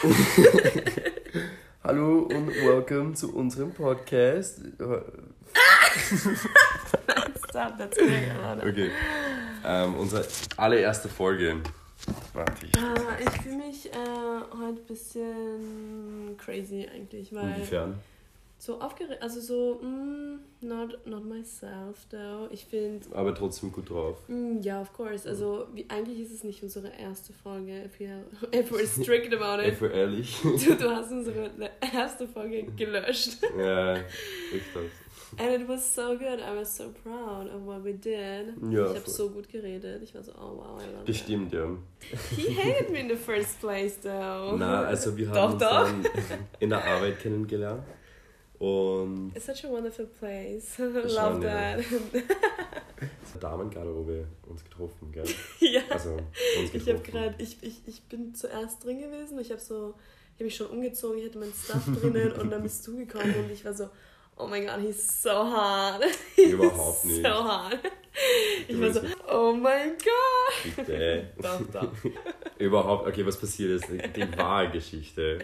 Hallo und welcome zu unserem Podcast. Stop, that's great. Okay. Ähm, unsere allererste Folge. Warte, ich. Ah, ich fühle mich äh, heute ein bisschen crazy eigentlich, weil Inwiefern? So aufgeregt, also so, mm, not, not myself though. Ich finde, Aber trotzdem gut drauf. mm, ja, of course, also wie, eigentlich ist es nicht unsere erste Folge, if, wir, if we're strict about it. Ey, ehrlich. Du, du hast unsere erste Folge gelöscht. ja, richtig. And it was so good, I was so proud of what we did. Ja, ich habe so gut geredet, ich war so, oh wow, I love Das it. stimmt, ja. He hated me in the first place though. Na, also wir Doch, haben uns doch. in der Arbeit kennengelernt. Und It's such a wonderful place. Love that. Damengarderobe uns getroffen, gell? ja. Also uns Ich getroffen. habe gerade, ich, ich, ich bin zuerst drin gewesen. Ich habe so, ich habe mich schon umgezogen. Ich hatte mein Stuff drinnen und dann bist du gekommen und ich war so, oh my god, he's so hot. He's Überhaupt nicht. So hot. Ich Du war so, oh my god. Bitte. Doch, doch. Überhaupt, okay, was passiert ist, die wahre Geschichte.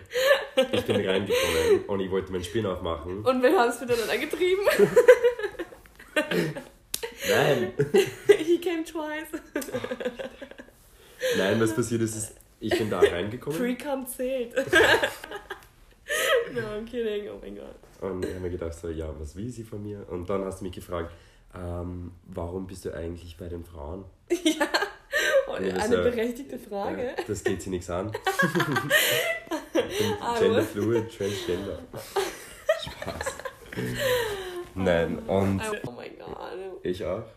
Ich bin reingekommen und ich wollte meinen Spin aufmachen. Und wir haben es miteinander getrieben. Nein! He came twice. Nein, was passiert ist, ist ich bin da reingekommen Pre-cum zählt. no, I'm kidding. Oh mein Gott. und ich habe mir gedacht, so, ja, was will sie von mir? Und dann hast du mich gefragt, ähm, warum bist du eigentlich bei den Frauen? Ja, eine berechtigte Frage. Ja, das geht sie nichts an. Bin Ah, genderfluid, transgender. Spaß. Nein, und Oh mein Gott. ich auch.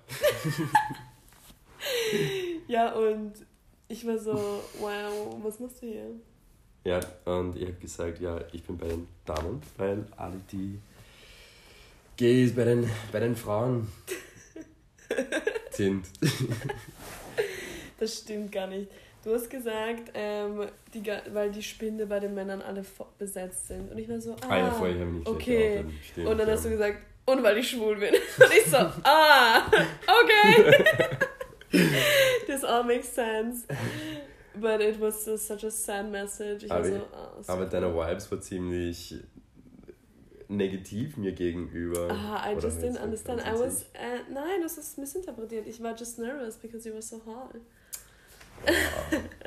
Ja, und ich war so, wow, was machst du hier? Ja, und ich habe gesagt, ja, ich bin bei den Damen, weil alle die Gays bei den, bei den Frauen sind. Das stimmt gar nicht. Du hast gesagt, ähm, die, weil die Spinde bei den Männern alle besetzt sind. Und ich war so, ah, Ah ja, habe ich nicht okay. stimmt, Und dann hast du gesagt, und weil ich schwul bin. Und ich so, ah, okay. This all makes sense. But it was just such a sad message. Ich Aber- so, so Aber deine Vibes war ziemlich negativ mir gegenüber. Ah, I Oder just didn't understand. I ganz was, äh, nein, das ist missinterpretiert. Ich war just nervous because you were so hot.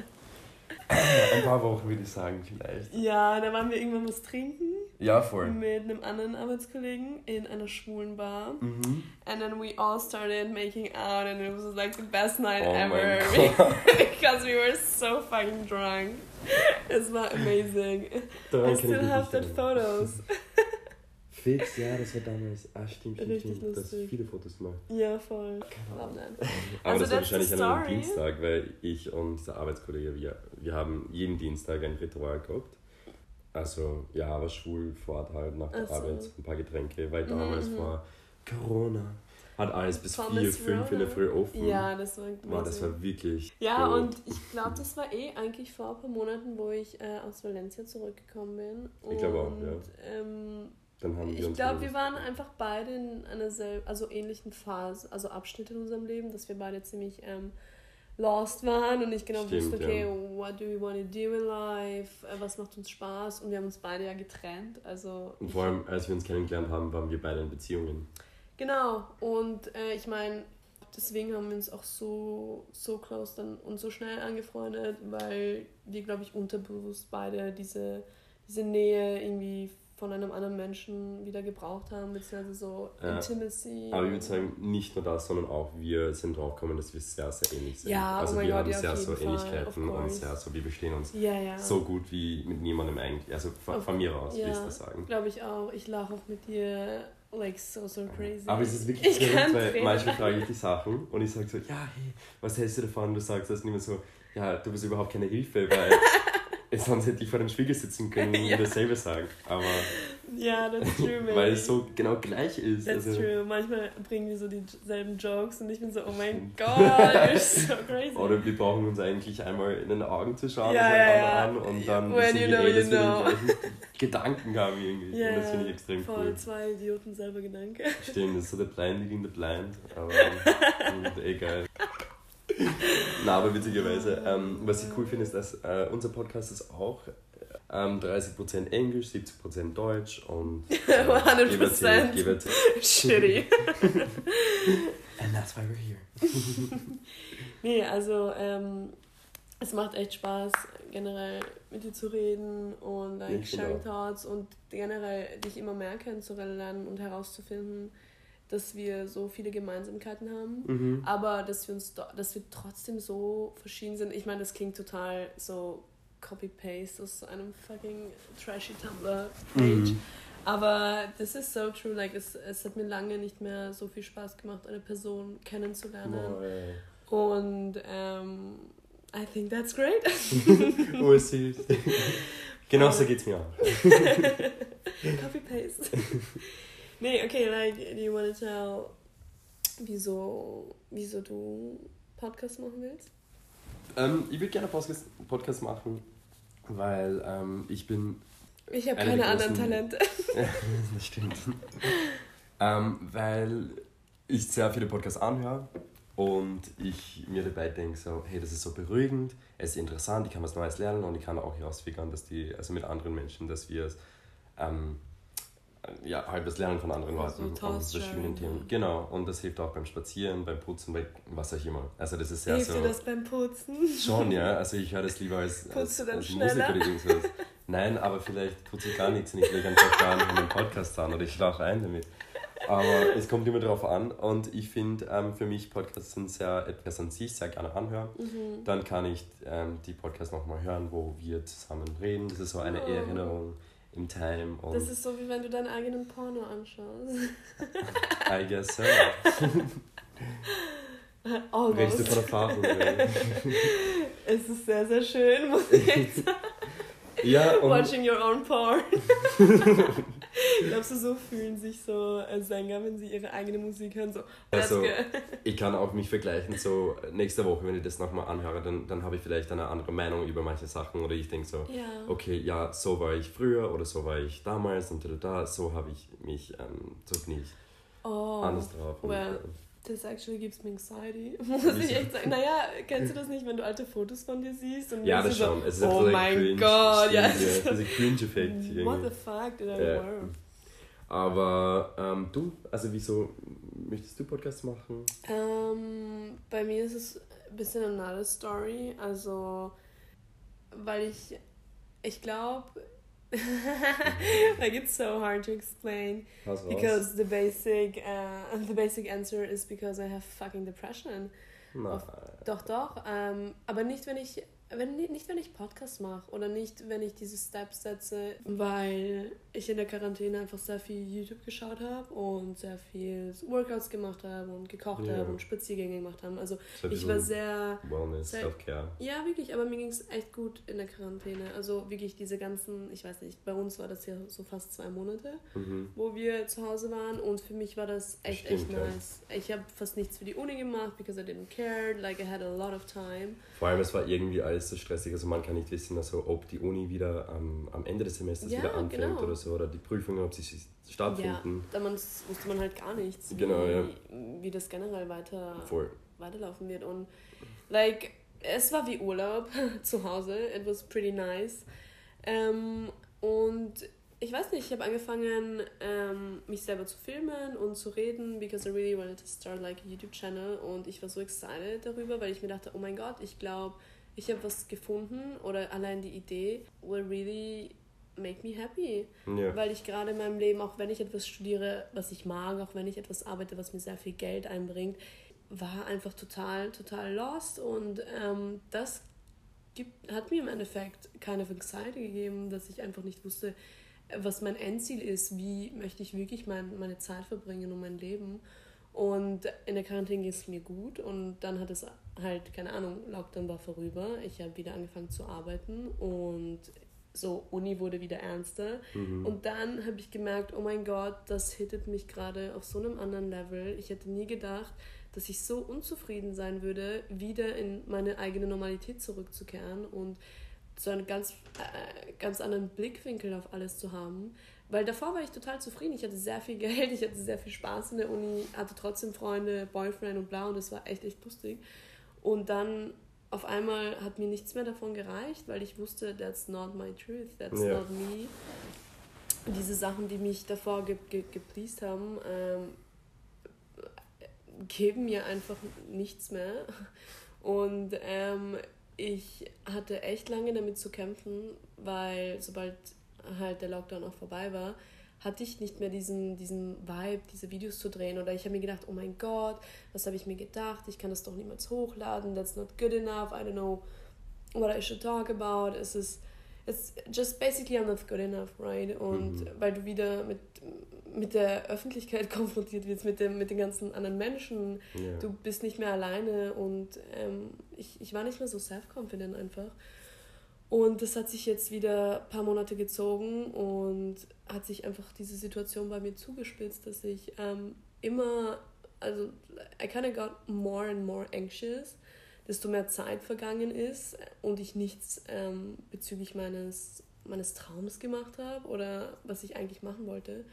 Ein paar Wochen würde ich sagen, vielleicht. Ja, da waren wir irgendwann was trinken Ja, voll. mit einem anderen Arbeitskollegen in einer schwulen Bar. Mhm. And then we all started making out and it was like the best night Oh ever. because we were so fucking drunk. Es war amazing. Daran I still have that photos. Fix, ja, das war damals. Ah, stimmt, stimmt, Richtig stimmt. Du hast lustig. viele Fotos gemacht. Ja, voll. That. Aber Also das war wahrscheinlich an einem. Dienstag, weil ich und der Arbeitskollege, wir, wir haben jeden Dienstag ein Ritual gehabt. Also, ja, aber schwul vor Ort halt nach der Ach so. Arbeit ein paar Getränke, weil Mhm, damals mhm. war Corona. Hat alles bis Thomas 4, 5 in der. Früh offen. Ja, das war Wow, das war wirklich. Ja, cool. und ich glaube, das war eh eigentlich vor ein paar Monaten, wo ich äh, aus Valencia zurückgekommen bin. Ich glaube auch, ja. Ähm, Dann haben wir ich glaube, wir waren einfach beide in einer also ähnlichen Phase, also Abschnitt in unserem Leben, dass wir beide ziemlich ähm, lost waren und nicht genau Stimmt, wussten, okay, ja. what do we want to do in life, äh, was macht uns Spaß und wir haben uns beide ja getrennt, also Und vor allem, als wir uns kennengelernt haben, waren wir beide in Beziehungen. Genau, und äh, ich meine, deswegen haben wir uns auch so, so close dann und so schnell angefreundet, weil wir, glaube ich, unterbewusst beide diese, diese Nähe irgendwie von einem anderen Menschen wieder gebraucht haben, beziehungsweise so Ja. Intimacy. Aber ich würde sagen, nicht nur das, sondern auch wir sind drauf gekommen, dass wir sehr, sehr ähnlich sind. Ja, oh also mein wir Gott, haben ja, sehr so Fall, Ähnlichkeiten und sehr so, wir verstehen uns ja, ja. so gut wie mit niemandem eigentlich. Also von, von mir aus, ja. will ich das sagen. Glaube ich auch. Ich lache auch mit dir, like, so, so crazy. Aber es ist wirklich Ich verrückt, weil manchmal frage ich die Sachen und ich sage so, ja, hey, was hältst du davon? Du sagst das nicht mehr so, ja, du bist überhaupt keine Hilfe, weil sonst hätte ich vor dem Spiegel sitzen können und Ja. mir dasselbe sagen. Aber Ja, that's true, man. weil es so genau gleich ist. That's also, true. Manchmal bringen wir so dieselben Jokes und ich bin so, oh mein Gott, you're so crazy. Oder wir brauchen uns eigentlich einmal in den Augen zu schauen, Ja, ja, an und dann When wissen you wir know, you dass wir den gleichen Gedanken haben irgendwie. Ja, und das finde ich extrem voll cool. zwei Idioten selber Gedanke. Stimmt, das ist so der Blind leading the Blind, aber egal. Na, aber witzigerweise, ähm, was ich cool finde, ist, dass äh, unser Podcast ist auch ähm, 30% Englisch, 70% Deutsch und äh, 100% give it, shitty. And that's why we're here. nee, also ähm, es macht echt Spaß, generell mit dir zu reden und like, Ja, sharing thoughts und generell dich immer mehr kennenzulernen und herauszufinden, dass wir so viele Gemeinsamkeiten haben, Mhm. aber dass wir uns dass wir trotzdem so verschieden sind. Ich meine, das klingt total so Copy-Paste aus einem fucking trashy Tumblr-Page. Mhm. Aber das ist so true. Like, es, es hat mir lange nicht mehr so viel Spaß gemacht, eine Person kennenzulernen. Boah. Und ähm, I think that's great. Oh, süß. genau so geht's mir auch. Copy paste. Nee, okay, like, do you want to tell, wieso, wieso du Podcast machen willst? Ähm, ich würde gerne Podcast, Podcast machen, weil ähm, ich bin Ich habe Eine keine der anderen Talente. das stimmt. ähm, weil ich sehr viele Podcasts anhöre und ich mir dabei denke, so, hey, das ist so beruhigend, es ist interessant, ich kann was Neues lernen und ich kann auch herausfigern, dass die, also mit anderen Menschen, dass wir es, ähm, ja, halt das Lernen von anderen Also Leuten und Thoughts verschiedenen Themen. Genau, und das hilft auch beim Spazieren, beim Putzen, bei was auch immer. Also das ist sehr Hilft so... dir das beim Putzen? Schon, ja. Also ich höre das lieber als, als, als schneller? Musik oder irgendwas. Nein, aber vielleicht putze ich gar nichts und ich lege einfach gar nicht in den Podcast an oder ich schlafe ein damit. Aber es kommt immer darauf an und ich finde, ähm, für mich Podcasts sind sehr etwas an sich, sehr gerne anhören. Mhm. Dann kann ich ähm, die Podcasts nochmal hören, wo wir zusammen reden. Das ist so eine Oh. Erinnerung im Time und Das ist so, wie wenn du deinen eigenen Porno anschaust. I guess so. Redest du Almost. von Erfahrung? Es ist sehr, sehr schön, muss ich sagen. ja, Watching your own porn. Glaubst du, so fühlen sich so äh, Sänger, wenn sie ihre eigene Musik hören? So, Also, ich kann auch mich vergleichen, so nächste Woche, wenn ich das nochmal anhöre, dann, dann habe ich vielleicht eine andere Meinung über manche Sachen oder ich denke so, Ja. okay, ja, so war ich früher oder so war ich damals und da, da, da, so habe ich mich, ähm, so bin ich Oh, anders drauf. Und, well. ähm, das actually gives me anxiety. Muss ich echt sagen. Naja, kennst du das nicht, wenn du alte Fotos von dir siehst? Und ja, das schon. Es ist oh so ein mein Cringe, Gott, ja. ja. Dieser Cringe-Effekt What the fuck did I Ja. wear? Aber ähm, du, also wieso möchtest du Podcasts machen? Ähm, bei mir ist es ein bisschen another story. Also, weil ich, ich glaube, like it's so hard to explain raus. because the basic, uh, the basic answer is because I have fucking depression. Doch, doch. Ähm, aber nicht, wenn ich, wenn, nicht, wenn ich Podcast mache oder nicht, wenn ich diese Steps setze, weil ich in der Quarantäne einfach sehr viel YouTube geschaut habe und sehr viel Workouts gemacht habe und gekocht Ja. habe und Spaziergänge gemacht habe. Also so ich war sehr, Wellness, sehr- Self-Care. ja wirklich, aber mir ging es echt gut in der Quarantäne. Also wirklich diese ganzen, ich weiß nicht, bei uns war das ja so fast zwei Monate Mhm. wo wir zu Hause waren und für mich war das echt, echt Stimmt, ja. nice. Ich habe fast nichts für die Uni gemacht, because I didn't care, like I had a lot of time. Vor allem, es war irgendwie alles so stressig. Also man kann nicht wissen, also, ob die Uni wieder am, am Ende des Semesters Ja, wieder anfängt genau. oder so. Oder die Prüfungen, ob sie stattfinden. Damals wusste man halt gar nichts, wie, Genau, ja. wie das generell weiter, Voll. weiterlaufen wird. Und like, es war wie Urlaub zu Hause. It was pretty nice. Ähm, und ich weiß nicht, ich habe angefangen, ähm, mich selber zu filmen und zu reden, because I really wanted to start like a YouTube channel und ich war so excited darüber, weil ich mir dachte, oh mein Gott, ich glaube, ich habe was gefunden oder allein die Idee will really make me happy, Ja. weil ich gerade in meinem Leben, auch wenn ich etwas studiere, was ich mag, auch wenn ich etwas arbeite, was mir sehr viel Geld einbringt, war einfach total, total lost und ähm, das gibt, hat mir im Endeffekt keine Anxiety gegeben, dass ich einfach nicht wusste, was mein Endziel ist, wie möchte ich wirklich mein, meine Zeit verbringen und mein Leben. Und in der Quarantäne ging es mir gut und dann hat es halt, keine Ahnung, Lockdown war vorüber. Ich habe wieder angefangen zu arbeiten und so Uni wurde wieder ernster. Mhm. Und dann habe ich gemerkt, oh mein Gott, das hittet mich gerade auf so einem anderen Level. Ich hätte nie gedacht, dass ich so unzufrieden sein würde, wieder in meine eigene Normalität zurückzukehren und so einen ganz, äh, ganz anderen Blickwinkel auf alles zu haben. Weil davor war ich total zufrieden. Ich hatte sehr viel Geld, ich hatte sehr viel Spaß in der Uni, hatte trotzdem Freunde, Boyfriend und bla und das war echt, echt lustig. Und dann auf einmal hat mir nichts mehr davon gereicht, weil ich wusste, that's not my truth, that's Ja. not me. Diese Sachen, die mich davor ge ge gepleased haben, ähm, geben mir einfach nichts mehr. Und ähm, ich hatte echt lange damit zu kämpfen, weil sobald halt der Lockdown auch vorbei war, hatte ich nicht mehr diesen, diesen Vibe, diese Videos zu drehen. Oder ich habe mir gedacht, oh mein Gott, was habe ich mir gedacht? Ich kann das doch niemals hochladen. That's not good enough. I don't know what I should talk about. Es ist it's just basically I'm not good enough, right? Und Mhm. weil du wieder mit, mit der Öffentlichkeit konfrontiert wirst, mit, dem, mit den ganzen anderen Menschen. Ja. Du bist nicht mehr alleine und ähm, ich, ich war nicht mehr so self-confident einfach. Und das hat sich jetzt wieder ein paar Monate gezogen und hat sich einfach diese Situation bei mir zugespitzt, dass ich ähm, immer, also I kind of got more and more anxious, desto mehr Zeit vergangen ist und ich nichts ähm, bezüglich meines, meines Traums gemacht habe oder was ich eigentlich machen wollte.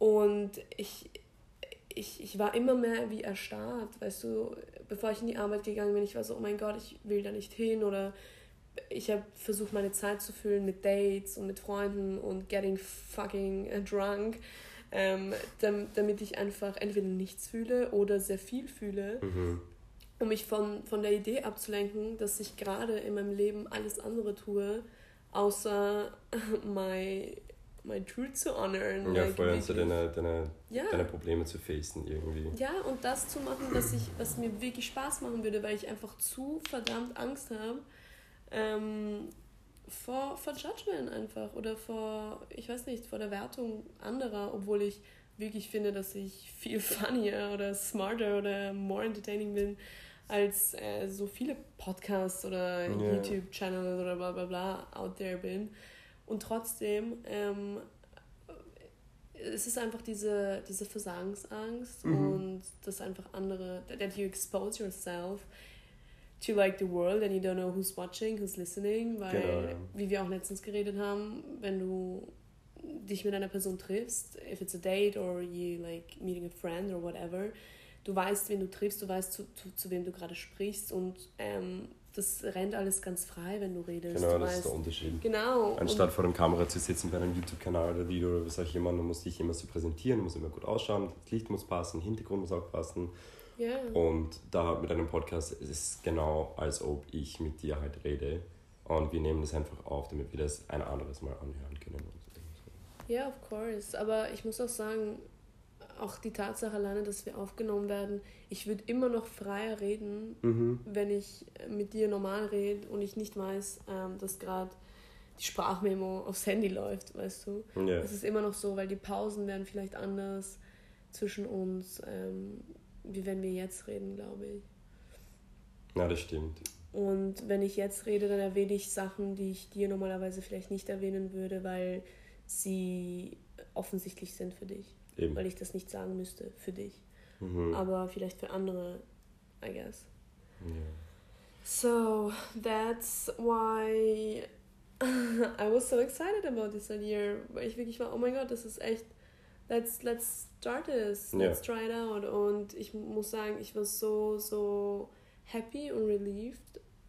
Und ich, ich, ich war immer mehr wie erstarrt, weißt du, bevor ich in die Arbeit gegangen bin, ich war so, oh mein Gott, ich will da nicht hin oder ich habe versucht, meine Zeit zu füllen mit Dates und mit Freunden und getting fucking drunk, ähm, dam- damit ich einfach entweder nichts fühle oder sehr viel fühle, Mhm. um mich von, von der Idee abzulenken, dass ich gerade in meinem Leben alles andere tue, außer my, my truth zu honoren. Ja, like voll, also wirklich. deine, deine, Ja. deine Probleme zu facen irgendwie. Ja, und das zu machen, was, ich, was mir wirklich Spaß machen würde, weil ich einfach zu verdammt Angst habe ähm, vor, vor Judgment einfach oder vor, ich weiß nicht, vor der Wertung anderer, obwohl ich wirklich finde, dass ich viel funnier oder smarter oder more entertaining bin als äh, so viele Podcasts oder Ja. YouTube-Channels oder bla bla bla out there bin. Und trotzdem, ähm, es ist einfach diese, diese Versagensangst Mhm. und dass einfach andere, that you expose yourself to like the world and you don't know who's watching, who's listening, weil, Genau, ja. wie wir auch letztens geredet haben, wenn du dich mit einer Person triffst, if it's a date or you like meeting a friend or whatever, du weißt, wen du triffst, du weißt, zu, zu, zu wem du gerade sprichst und ähm, das rennt alles ganz frei, wenn du redest. Genau, du das weißt, ist der Unterschied. Genau. Anstatt vor der Kamera zu sitzen bei einem YouTube-Kanal oder Video oder was auch immer, man muss sich immer so präsentieren, muss immer gut ausschauen, das Licht muss passen, Hintergrund muss auch passen. Und, ja. Und da mit einem Podcast ist es genau, als ob ich mit dir halt rede. Und wir nehmen das einfach auf, damit wir das ein anderes Mal anhören können. Ja, of course. Aber ich muss auch sagen, auch die Tatsache alleine, dass wir aufgenommen werden, ich würde immer noch freier reden, Mhm. wenn ich mit dir normal rede und ich nicht weiß, ähm, dass gerade die Sprachmemo aufs Handy läuft, weißt du. Es ist immer noch so, weil die Pausen werden vielleicht anders zwischen uns, ähm, wie wenn wir jetzt reden, glaube ich. ja, das stimmt. Und wenn ich jetzt rede, dann erwähne ich Sachen, die ich dir normalerweise vielleicht nicht erwähnen würde, weil sie offensichtlich sind für dich. Eben. Weil ich das nicht sagen müsste für dich. Mhm. Aber vielleicht für andere, I guess. Ja. So that's why I was so excited about this idea. Weil ich wirklich war, oh mein Gott, das ist echt, let's, let's start this, Ja. let's try it out. Und ich muss sagen, ich war so, so happy und relieved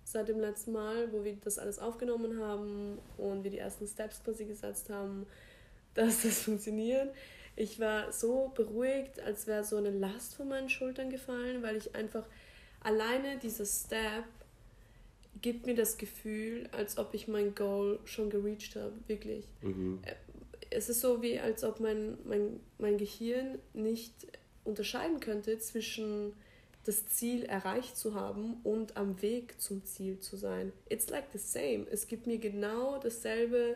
seit dem letzten Mal, wo wir das alles aufgenommen haben und wir die ersten Steps quasi gesetzt haben, dass das funktioniert. Ich war so beruhigt, als wäre so eine Last von meinen Schultern gefallen, weil ich einfach alleine dieser Step gibt mir das Gefühl, als ob ich mein Goal schon gereached habe, wirklich. Mhm. Es ist so wie, als ob mein, mein, mein Gehirn nicht unterscheiden könnte zwischen das Ziel erreicht zu haben und am Weg zum Ziel zu sein. It's like the same. Es gibt mir genau dasselbe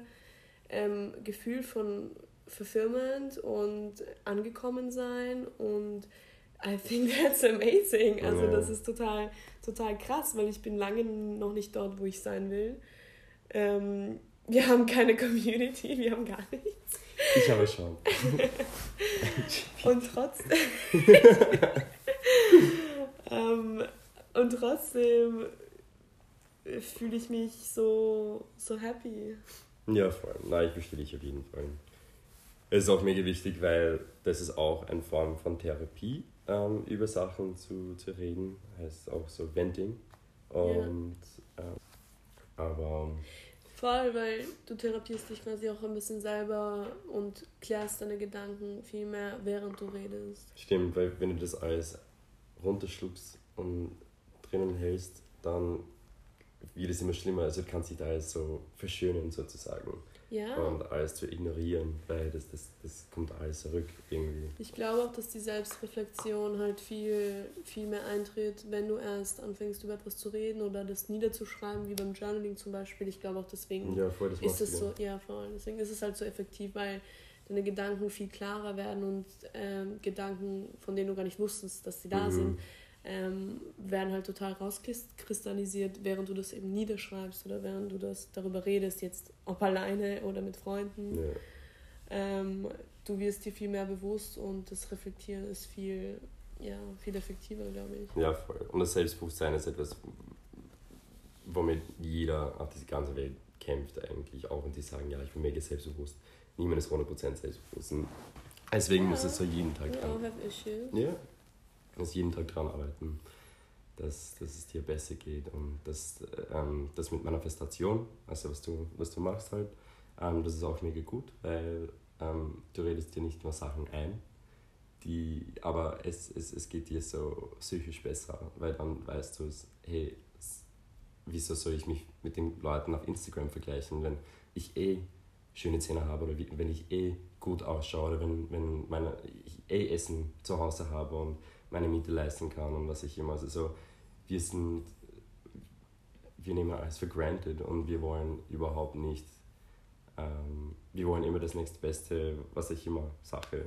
ähm, Gefühl von Fulfillment und angekommen sein und I think that's amazing. Also das ist total, total krass, weil ich bin lange noch nicht dort, wo ich sein will. Ähm, wir haben keine Community, wir haben gar nichts. Ich habe schon. Und trotzdem. ähm, und trotzdem fühle ich mich so, so happy. Ja, voll. Nein, ich verstehe dich auf jeden Fall. Es ist auch mega wichtig, weil das ist auch eine Form von Therapie, ähm, über Sachen zu, zu reden. Heißt auch so Venting. Und, ja. äh, aber. Voll, weil du therapierst dich quasi auch ein bisschen selber und klärst deine Gedanken viel mehr, während du redest. Stimmt, weil wenn du das alles runterschluckst und drinnen hältst, dann wird es immer schlimmer. Also du kannst dich da alles so verschönen sozusagen. Ja. Und alles zu ignorieren, weil das, das, das kommt alles zurück irgendwie. Ich glaube auch, dass die Selbstreflexion halt viel, viel mehr eintritt, wenn du erst anfängst, über etwas zu reden oder das niederzuschreiben, wie beim Journaling zum Beispiel. Ich glaube auch deswegen ja, voll, das ist es so, ja voll, deswegen ist es halt so effektiv, weil deine Gedanken viel klarer werden und ähm, Gedanken, von denen du gar nicht wusstest, dass sie da mhm. sind, ähm, werden halt total rauskristallisiert, während du das eben niederschreibst oder während du das darüber redest, jetzt ob alleine oder mit Freunden. Ja. Ähm, du wirst dir viel mehr bewusst und das Reflektieren ist viel, ja, viel effektiver, glaube ich. Ja, voll. Und das Selbstbewusstsein ist etwas, womit jeder auf dieser ganzen Welt kämpft eigentlich auch und die sagen, ja, ich bin mega selbstbewusst. Niemand ist 100% selbstbewusst. Und deswegen ja. muss es so jeden Tag. We all have issues. Ja, muss jeden Tag daran arbeiten, dass, dass es dir besser geht und dass ähm, das mit Manifestation, also was du, was du machst halt, ähm, das ist auch mega gut, weil ähm, du redest dir nicht nur Sachen ein, die, aber es, es, es geht dir so psychisch besser, weil dann weißt du, hey, wieso soll ich mich mit den Leuten auf Instagram vergleichen, wenn ich eh schöne Zähne habe oder wenn ich eh gut ausschaue oder wenn, wenn meine, ich eh Essen zu Hause habe und meine Miete leisten kann und was ich immer. Also so, wir sind, wir nehmen alles für granted und wir wollen überhaupt nicht, ähm, wir wollen immer das nächstbeste, was ich immer sage.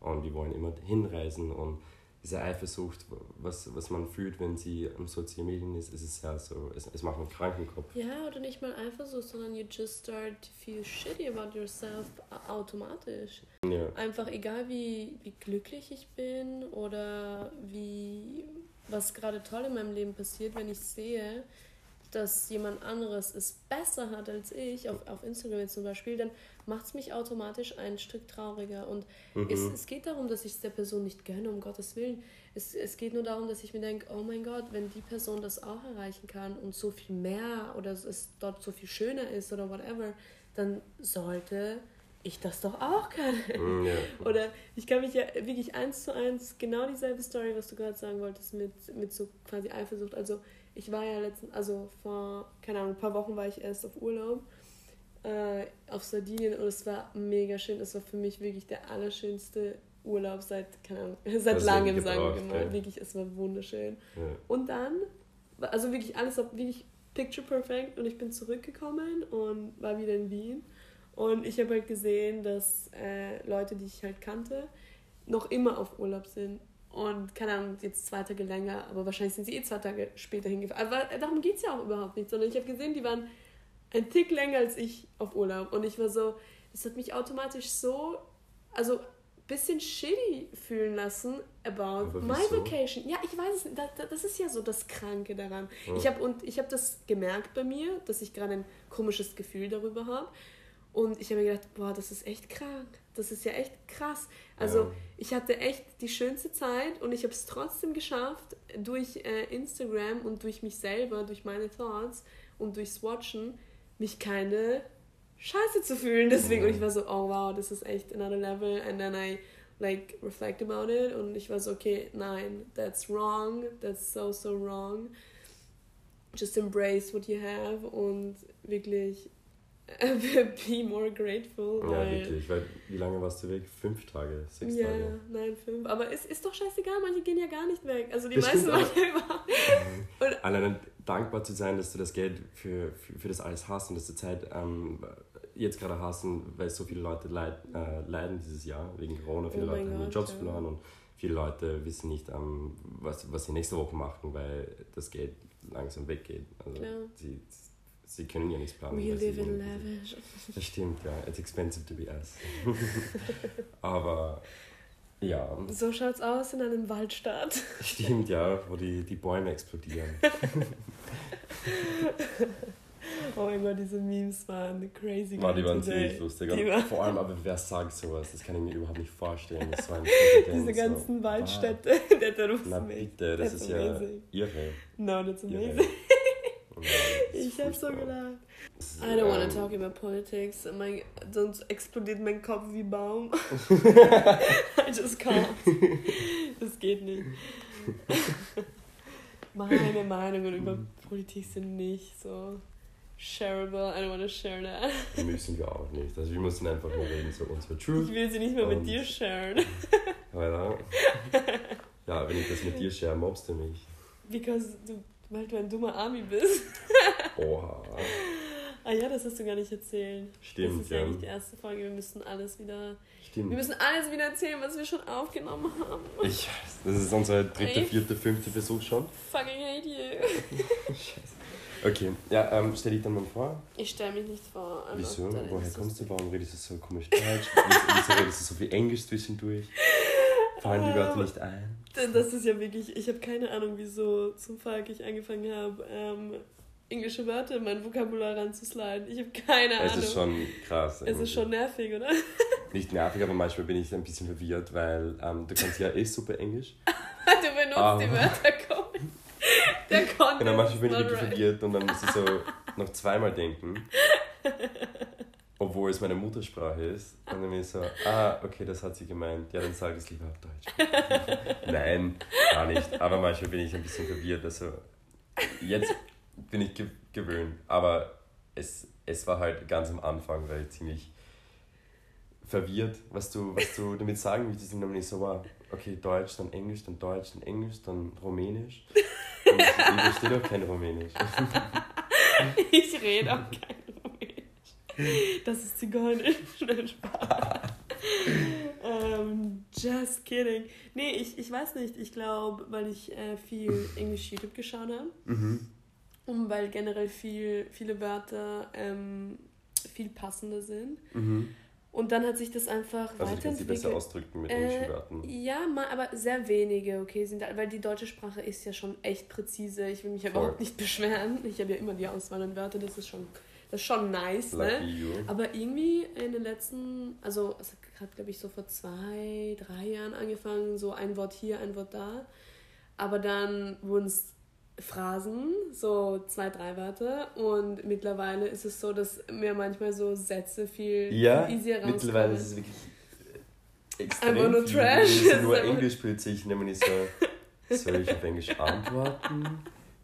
Und wir wollen immer hinreisen und diese Eifersucht, was, was man fühlt, wenn sie am sozialen Medien ist, ist es ja so, es, es macht einen kranken Kopf. Ja, oder nicht mal Eifersucht, sondern you just start to feel shitty about yourself automatisch. Ja. Einfach egal wie, wie glücklich ich bin oder wie was gerade toll in meinem Leben passiert, wenn ich sehe, dass jemand anderes es besser hat als ich, auf, auf Instagram jetzt zum Beispiel, dann macht es mich automatisch ein Stück trauriger. Und mhm. es, es geht darum, dass ich es der Person nicht gönne, um Gottes Willen. Es, es geht nur darum, dass ich mir denke, oh mein Gott, wenn die Person das auch erreichen kann und so viel mehr oder es dort so viel schöner ist oder whatever, dann sollte ich das doch auch können. Ja. Oder ich kann mich ja wirklich eins zu eins genau dieselbe Story, was du gerade sagen wolltest, mit, mit so quasi Eifersucht. Also ich war ja letztens, also vor, keine Ahnung, ein paar Wochen war ich erst auf Urlaub äh, auf Sardinien und es war mega schön. Es war für mich wirklich der allerschönste Urlaub seit, keine Ahnung, seit langem, sagen wir mal. Ja. Wirklich, es war wunderschön. Ja. Und dann, also wirklich alles wirklich picture perfect und ich bin zurückgekommen und war wieder in Wien. Und ich habe halt gesehen, dass äh, Leute, die ich halt kannte, noch immer auf Urlaub sind. Und keine Ahnung, jetzt zwei Tage länger, aber wahrscheinlich sind sie eh zwei Tage später hingefahren. Aber darum geht es ja auch überhaupt nicht, sondern ich habe gesehen, die waren ein Tick länger als ich auf Urlaub. Und ich war so, das hat mich automatisch so, also ein bisschen shitty fühlen lassen about my vacation. Ja, ich weiß es nicht. Das, das ist ja so das Kranke daran. Ja. Ich habe hab das gemerkt bei mir, dass ich gerade ein komisches Gefühl darüber habe. Und ich habe mir gedacht, boah, das ist echt krank. Das ist ja echt krass. Also ja. ich hatte echt die schönste Zeit und ich habe es trotzdem geschafft, durch äh, Instagram und durch mich selber, durch meine Thoughts und durchs Watchen, mich keine Scheiße zu fühlen. Deswegen, und ich war so, oh wow, das ist echt another level. And then I like reflect about it und ich war so, okay, nein, that's wrong, that's so, so wrong. Just embrace what you have und wirklich be more grateful. Ja, wirklich, weil wie lange warst du weg? Fünf Tage, sechs ja, Tage? Ja, nein, fünf. Aber es ist doch scheißegal, manche gehen ja gar nicht weg. Also die das meisten waren ja immer. Allein dankbar zu sein, dass du das Geld für, für, für das alles hast und dass du Zeit ähm, jetzt gerade hast, weil so viele Leute leid, äh, leiden dieses Jahr wegen Corona. Viele oh Leute haben ihre Jobs ja. verloren und viele Leute wissen nicht, ähm, was, was sie nächste Woche machen, weil das Geld langsam weggeht. Also sie, sie können ja nichts planen. We live in lavish. Das stimmt, ja. It's expensive to be us. Aber ja. So schaut's aus in einem Waldstaat. Stimmt, ja, wo die, die Bäume explodieren. oh mein Gott, diese Memes waren crazy. War, die waren ziemlich lustig. Vor allem, aber wer sagt sowas? Das kann ich mir überhaupt nicht vorstellen. Das war ein Diese ganzen so, Waldstädte, ah, der Na bitte, das ist ja irre. No, that's amazing. Irre. Ich habe so gelacht. I don't want to talk about politics. Mein, sonst explodiert mein Kopf wie Baum. I just can't. Das geht nicht. Meine Meinungen über Politik sind nicht so shareable. I don't want to share that. Müssen wir auch nicht. Also wir müssen einfach nur reden, so unsere Truth. Ich will sie nicht mehr mit dir sharen. Voilà. Ja, wenn ich das mit dir share, mobst du mich. Because du, weil du ein dummer Army bist. Oha. Ah ja, das hast du gar nicht erzählt. Stimmt, Das ist ja. ja eigentlich die erste Folge. Wir müssen alles wieder. Stimmt. Wir müssen alles wieder erzählen, was wir schon aufgenommen haben. Ich weiß, das ist unsere dritte, Ey. vierte, fünfte Versuch schon. Fucking hate you. Scheiße. Okay, ja, ähm, stell dich dann mal vor. Ich stelle mich nicht vor. Wieso? Woher kommst du? Warum redest du so komisch Deutsch? Wieso redest du so viel Englisch zwischendurch? Fallen die Wörter nicht ein? Das ist ja wirklich, ich habe keine Ahnung, wieso zum Fuck ich angefangen habe, ähm, englische Wörter in mein Vokabular ranzusliden. Ich habe keine Es Ahnung. ist schon krass. es irgendwie. ist schon nervig, oder? Nicht nervig, aber manchmal bin ich ein bisschen verwirrt, weil ähm, du kannst ja eh super Englisch. du benutzt Ah. die Wörter komisch. Der Content Genau, manchmal bin ich wirklich right. verwirrt und dann muss ich so noch zweimal denken. Obwohl es meine Muttersprache ist. Und dann bin ich so, ah, okay, das hat sie gemeint. Ja, dann sage ich es lieber auf Deutsch. Nein, gar nicht. Aber manchmal bin ich ein bisschen verwirrt. Also jetzt bin ich ge gewöhnt. Aber es, es war halt ganz am Anfang, weil ich ziemlich verwirrt, was du, was du damit sagen möchtest. Und dann bin ich so, wow, okay, Deutsch, dann Englisch, dann Deutsch, dann Englisch, dann Rumänisch. Und ich, verstehe doch kein Rumänisch. Ich rede auch kein Rumänisch. Das ist Zigeunisch. Nein, Spaß. ähm, just kidding. Nee, ich, ich weiß nicht. Ich glaube, weil ich äh, viel Englisch YouTube geschaut habe Mhm. Und weil generell viel, viele Wörter ähm, viel passender sind. Mhm. Und dann hat sich das einfach Also kannst sie besser weiterentwickelt. ausdrücken mit Äh, englischen Wörtern. Ja, mal, aber sehr wenige, okay, sind da, weil die deutsche Sprache ist ja schon echt präzise. Ich will mich ja Voll. überhaupt nicht beschweren. Ich habe ja immer die Auswahl an Wörter, das ist schon, das ist schon nice, ne? Lucky you. Aber irgendwie in den letzten, also es hat glaube ich so vor zwei, drei Jahren angefangen, so ein Wort hier, ein Wort da. Aber dann wurden es Phrasen, so zwei, drei Wörter. Und mittlerweile ist es so, dass mir manchmal so Sätze viel, Ja, easier rauskommen. mittlerweile ist es wirklich extrem Einfach nur viel. Trash. Es ist Es nur Englisch plötzlich. Und dann bin ich so, soll ich auf Englisch antworten?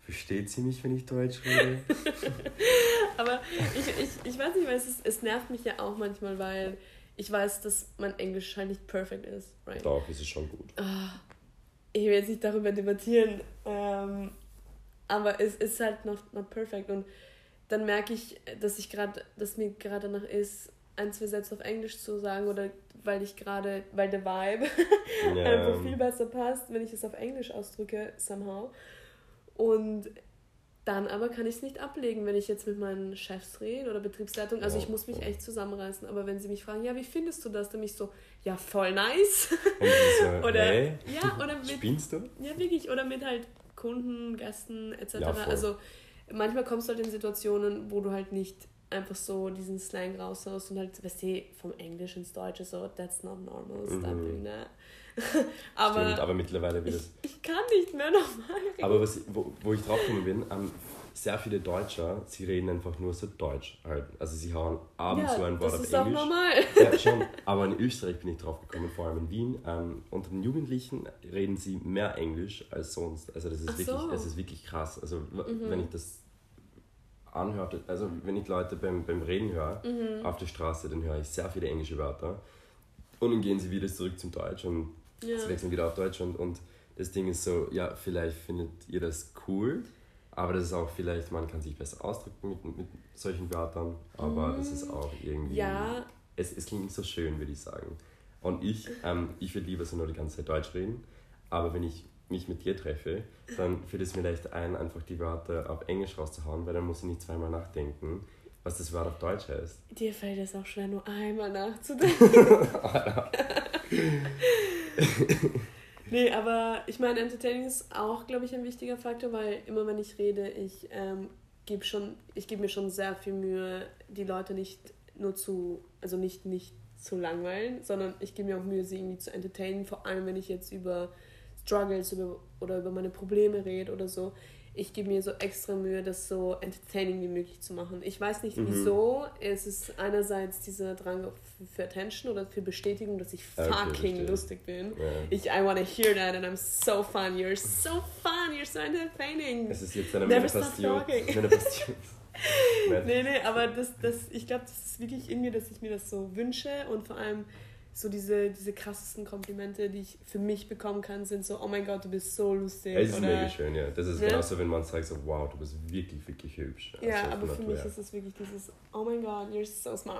Versteht sie mich, wenn ich Deutsch rede? Aber ich, ich, ich weiß nicht, weil es, ist, es nervt mich ja auch manchmal, weil ich weiß, dass mein Englisch halt nicht perfekt ist. Right? Doch, es ist schon gut. Ah, ich will jetzt nicht darüber debattieren, ähm, aber es ist halt noch not perfect. Und dann merke ich, dass ich gerade, dass mir gerade danach ist, ein, zwei Sätze auf Englisch zu sagen oder weil ich gerade, weil der Vibe Ja, einfach viel besser passt, wenn ich es auf Englisch ausdrücke, somehow. Und dann aber kann ich es nicht ablegen, wenn ich jetzt mit meinen Chefs rede oder Betriebsleitung. Also ich muss mich echt zusammenreißen. Aber wenn sie mich fragen, ja, wie findest du das? Dann bin ich so, ja, voll nice. Oder, hey, ja, oder mit, spinnst du? ja, wirklich. Oder mit halt Kunden, Gästen etc. Ja, also manchmal kommst du halt in Situationen, wo du halt nicht einfach so diesen Slang raushaust und halt, weißt du, vom Englisch ins Deutsche so, that's not normal, stop Mhm. doing that. aber, Stimmt, aber mittlerweile wird ich, es. ich kann nicht mehr normal reden. Aber was, wo, wo ich drauf gekommen bin, ähm, sehr viele Deutscher, sie reden einfach nur so Deutsch halt. Also sie hauen ab und ja, zu ein Wort das auf ist auch Englisch. normal. Ja, schon. Aber in Österreich bin ich drauf gekommen, vor allem in Wien. Ähm, unter den Jugendlichen reden sie mehr Englisch als sonst. Also das ist, Ach wirklich, so. Mhm. das ist wirklich krass. Also w- wenn ich das anhörte, also wenn ich Leute beim, beim Reden höre Mhm. auf der Straße, dann höre ich sehr viele englische Wörter. Und dann gehen sie wieder zurück zum Deutsch und Ja. sie wechseln wieder auf Deutsch. Und, und das Ding ist so, ja, vielleicht findet ihr das cool, aber das ist auch vielleicht, man kann sich besser ausdrücken mit, mit solchen Wörtern, aber das ist auch irgendwie Ja, es, es klingt nicht so schön, würde ich sagen. Und ich, ähm, ich würde lieber so nur die ganze Zeit Deutsch reden, aber wenn ich mich mit dir treffe, dann fällt es mir leicht ein, einfach die Wörter auf Englisch rauszuhauen, weil dann muss ich nicht zweimal nachdenken, was das Wort auf Deutsch heißt. dir fällt es auch schwer, nur einmal nachzudenken. nee, aber ich meine, Entertaining ist auch, glaube ich, ein wichtiger Faktor, weil immer wenn ich rede, ich ähm, gebe schon, ich gebe mir schon sehr viel Mühe, die Leute nicht nur zu, also nicht, nicht zu langweilen, sondern ich gebe mir auch Mühe, sie irgendwie zu entertainen, vor allem wenn ich jetzt über Struggles über, oder über meine Probleme rede oder so. Ich gebe mir so extra Mühe, das so entertaining wie möglich zu machen. Ich weiß nicht Mhm. wieso. Es ist einerseits dieser Drang für Attention oder für Bestätigung, dass ich Okay, fucking lustig bin. Ja. Ich, I wanna hear that and I'm so fun. You're so fun. You're so entertaining. Es ist jetzt eine Never stop Manifestation. talking. Manifestation. Nee, nee, aber das, das, ich glaube, das ist wirklich in mir, dass ich mir das so wünsche und vor allem so diese, diese krassesten Komplimente, die ich für mich bekommen kann, sind so, oh mein Gott, du bist so lustig. Es ist oder, mega schön, ja. Das ist Ne? genauso, wenn man sagt, so, wow, du bist wirklich, wirklich hübsch. Ja, Also aber für Natur mich ist es wirklich dieses, oh mein Gott, you're so smart.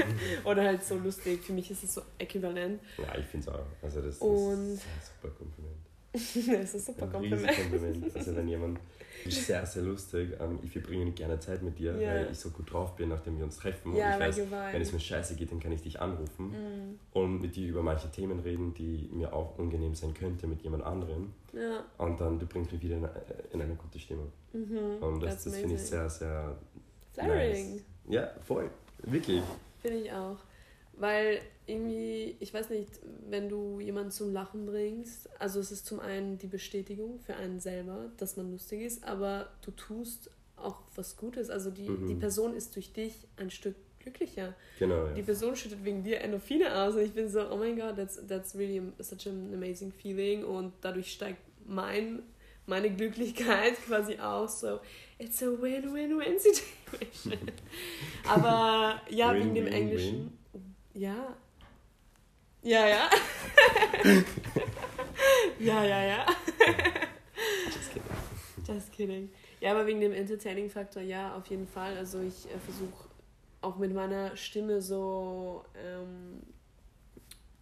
oder halt so lustig. Für mich ist es so äquivalent. Ja, ich finde es auch. Also das, das Und- ist ein super Kompliment. das ist ein super Ein Kompliment. riesiges Kompliment. Also wenn jemand, du bist sehr, sehr lustig, ähm, ich verbringe gerne Zeit mit dir, Ja. weil ich so gut drauf bin, nachdem wir uns treffen. Ja, und ich weiß, viben. wenn es mir scheiße geht, dann kann ich dich anrufen Mm, und mit dir über manche Themen reden, die mir auch unangenehm sein könnte mit jemand anderem. ja. Und dann du bringst mich wieder in, in eine gute Stimmung. Mhm. Und das, das finde ich sehr, sehr Flattering. nice. Ja, voll. Wirklich. Finde ich auch. Weil irgendwie, ich weiß nicht, wenn du jemanden zum Lachen bringst, also es ist zum einen die Bestätigung für einen selber, dass man lustig ist, aber du tust auch was Gutes. Also die, Mhm. die Person ist durch dich ein Stück glücklicher. Genau, ja. Die Person schüttet wegen dir Endorphine aus und ich bin so, oh mein Gott, that's, that's really such an amazing feeling und dadurch steigt mein, meine Glücklichkeit quasi auch so, it's a win-win-win situation. Aber ja, wegen dem Win, win, Englischen. Ja. Ja, ja. ja, ja, ja. Just kidding. Just kidding. Ja, aber wegen dem Entertaining-Faktor, ja, auf jeden Fall. Also ich äh, versuche auch mit meiner Stimme so ähm,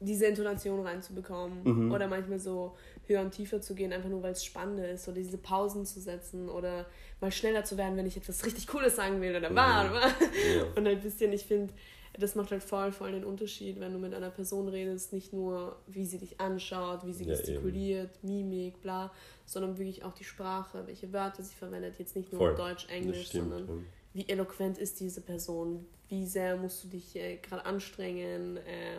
diese Intonation reinzubekommen. Mhm. Oder manchmal so höher und tiefer zu gehen, einfach nur weil es spannend ist. Oder diese Pausen zu setzen. Oder mal schneller zu werden, wenn ich etwas richtig Cooles sagen will. Oder Mhm. war, oder war. Ja. Und ein bisschen, ich finde, das macht halt voll, voll den Unterschied, wenn du mit einer Person redest, nicht nur, wie sie dich anschaut, wie sie Ja, gestikuliert, Mimik, bla, sondern wirklich auch die Sprache, welche Wörter sie verwendet, jetzt nicht nur Voll. Deutsch, Englisch, stimmt. sondern ja. wie eloquent ist diese Person, wie sehr musst du dich äh, gerade anstrengen, äh,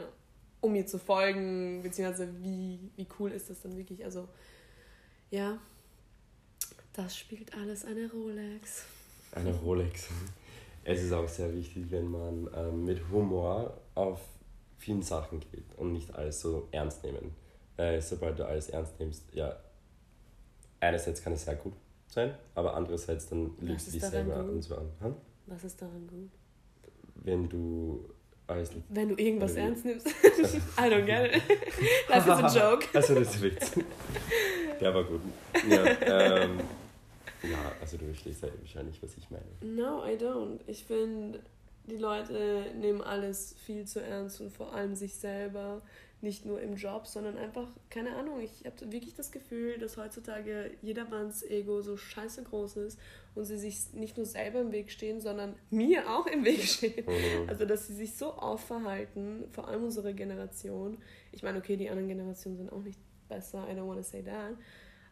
um ihr zu folgen, beziehungsweise wie, wie cool ist das dann wirklich, also ja, das spielt alles eine Rolex. Eine Rolex. Es ist auch sehr wichtig, wenn man ähm, mit Humor auf vielen Sachen geht und nicht alles so ernst nehmen. Weil sobald du alles ernst nimmst, ja, einerseits kann es sehr gut sein, aber andererseits dann lügst du dich selber gut? und so an. Hm? Was ist daran gut? Wenn du alles. Wenn du irgendwas wie? ernst nimmst. I don't get it. Das ist ein Joke. Also das ist Witz. Der war gut. Ja, ähm, ja, also du verstehst ja wahrscheinlich, was ich meine. No, I don't. Ich finde, die Leute nehmen alles viel zu ernst und vor allem sich selber. Nicht nur im Job, sondern einfach, keine Ahnung, ich habe wirklich das Gefühl, dass heutzutage jedermanns Ego so scheiße groß ist und sie sich nicht nur selber im Weg stehen, sondern mir auch im Weg stehen. Mhm. Also, dass sie sich so aufverhalten, vor allem unsere Generation. Ich meine, okay, die anderen Generationen sind auch nicht besser, I don't want to say that.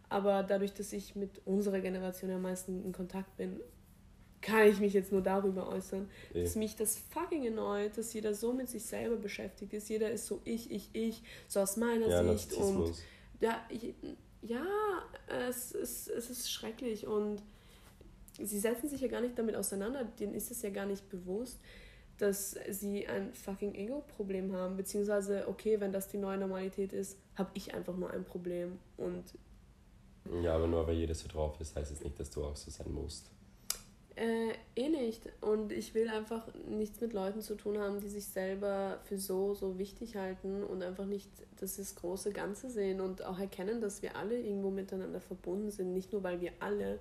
Aber dadurch, dass ich mit unserer Generation am meisten in Kontakt bin, kann ich mich jetzt nur darüber äußern, Eh. dass mich das fucking annoyt, dass jeder so mit sich selber beschäftigt ist. Jeder ist so ich, ich, ich, so aus meiner Ja, Sicht. Und ja, ich, ja es, ist, es ist schrecklich und sie setzen sich ja gar nicht damit auseinander, denen ist es ja gar nicht bewusst, dass sie ein fucking Ego-Problem haben, beziehungsweise, okay, wenn das die neue Normalität ist, habe ich einfach nur ein Problem und Ja, aber nur weil jeder so drauf ist, heißt es nicht, dass du auch so sein musst. Äh, eh nicht. Und ich will einfach nichts mit Leuten zu tun haben, die sich selber für so, so wichtig halten und einfach nicht das, das große Ganze sehen und auch erkennen, dass wir alle irgendwo miteinander verbunden sind. Nicht nur, weil wir alle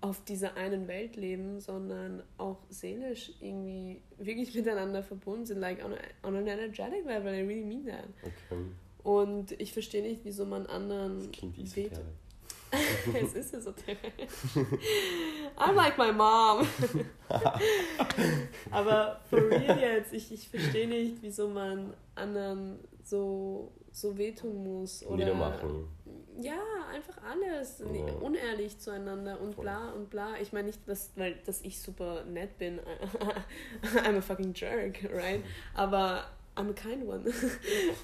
auf dieser einen Welt leben, sondern auch seelisch irgendwie wirklich miteinander verbunden sind. Like on, a, on an energetic level, I really mean that. Okay. Und ich verstehe nicht, wieso man anderen Das klingt esoterisch. es ist esoterisch. I'm like my mom. Aber for real jetzt, ich, ich verstehe nicht, wieso man anderen so, so wehtun muss. Oder Niedermachen. Ja, einfach alles. Ja. Unehrlich zueinander und Voll. bla und bla. Ich meine nicht, dass, weil, dass ich super nett bin. I'm a fucking jerk, right? Aber I'm a kind one.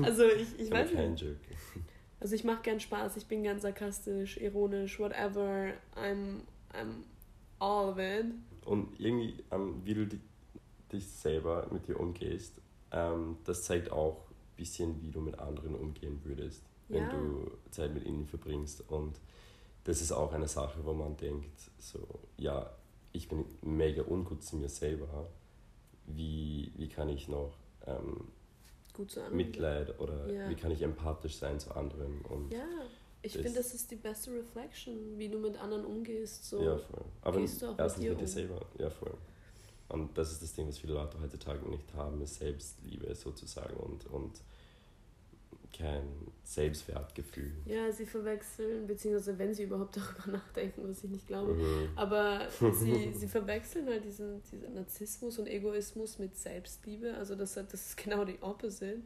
also ich, ich Aber weiß kein nicht. Also ich mache gern Spaß, ich bin ganz sarkastisch, ironisch, whatever. I'm I'm all of it. Und irgendwie, ähm, wie du di- dich selber mit dir umgehst, ähm, das zeigt auch ein bisschen, wie du mit anderen umgehen würdest, wenn Ja. du Zeit mit ihnen verbringst. Und das ist auch eine Sache, wo man denkt, so, ja, ich bin mega ungut zu mir selber. Wie, wie kann ich noch ähm, Gut zu anderen. Mitleid oder Ja. wie kann ich empathisch sein zu anderen? Und Ja, ich finde, das ist die beste Reflection, wie du mit anderen umgehst. So. Ja, voll. Aber gehst du auch erstens mit dir um. selber. Ja, voll. Und das ist das Ding, was viele Leute heutzutage nicht haben, ist Selbstliebe sozusagen und, und kein Selbstwertgefühl. Ja, sie verwechseln, beziehungsweise wenn sie überhaupt darüber nachdenken, was ich nicht glaube. Mhm. Aber sie, sie verwechseln halt diesen, diesen Narzissmus und Egoismus mit Selbstliebe. Also das, das ist genau die Opposite.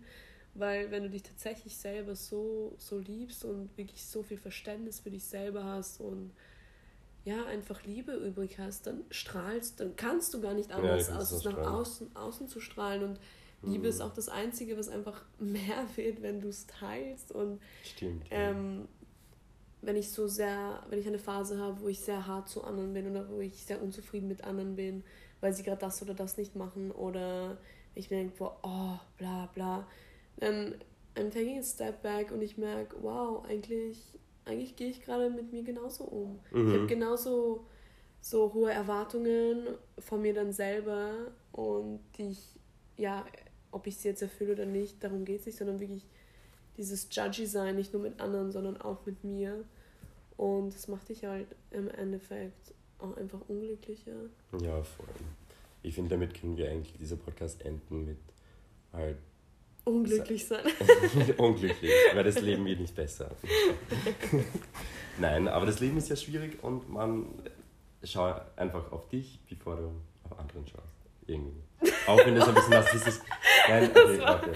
Weil wenn du dich tatsächlich selber so, so liebst und wirklich so viel Verständnis für dich selber hast und ja, einfach Liebe übrig hast, dann strahlst, dann kannst du gar nicht Ja, anders, kannst als nach außen, außen zu strahlen. Und Liebe Mhm. ist auch das Einzige, was einfach mehr wird, wenn du es teilst. Und Stimmt. ja. ähm, wenn ich so sehr, wenn ich eine Phase habe, wo ich sehr hart zu anderen bin oder wo ich sehr unzufrieden mit anderen bin, weil sie gerade das oder das nicht machen oder ich mir denke, oh, bla bla, dann I'm taking a step back und ich merke, wow, eigentlich, eigentlich gehe ich gerade mit mir genauso um. Ich habe Mhm. genauso so hohe Erwartungen von mir dann selber und die ich, ja, ob ich sie jetzt erfülle oder nicht, darum geht es nicht, sondern wirklich dieses Judgy sein, nicht nur mit anderen, sondern auch mit mir. Und das macht dich halt im Endeffekt auch einfach unglücklicher. Ja, voll. Ich finde, damit können wir eigentlich dieser Podcast enden mit halt Unglücklich sein. unglücklich, weil das Leben wird nicht besser. Nein, aber das Leben ist ja schwierig und man schau einfach auf dich, bevor du auf anderen schaust. Irgendwie. Auch wenn das ein bisschen narzisstisch ist. Nein, okay, war- okay.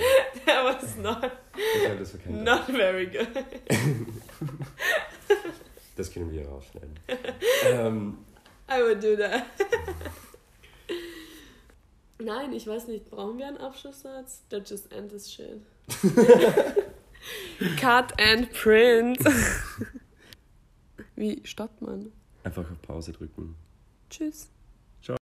That was not, Ich glaube, das war not very good. Das können wir rausschneiden. ähm, I would do that. Nein, ich weiß nicht. Brauchen wir einen Abschlusssatz? That just end this shit. Cut and print. Wie stoppt man? einfach auf Pause drücken. Tschüss.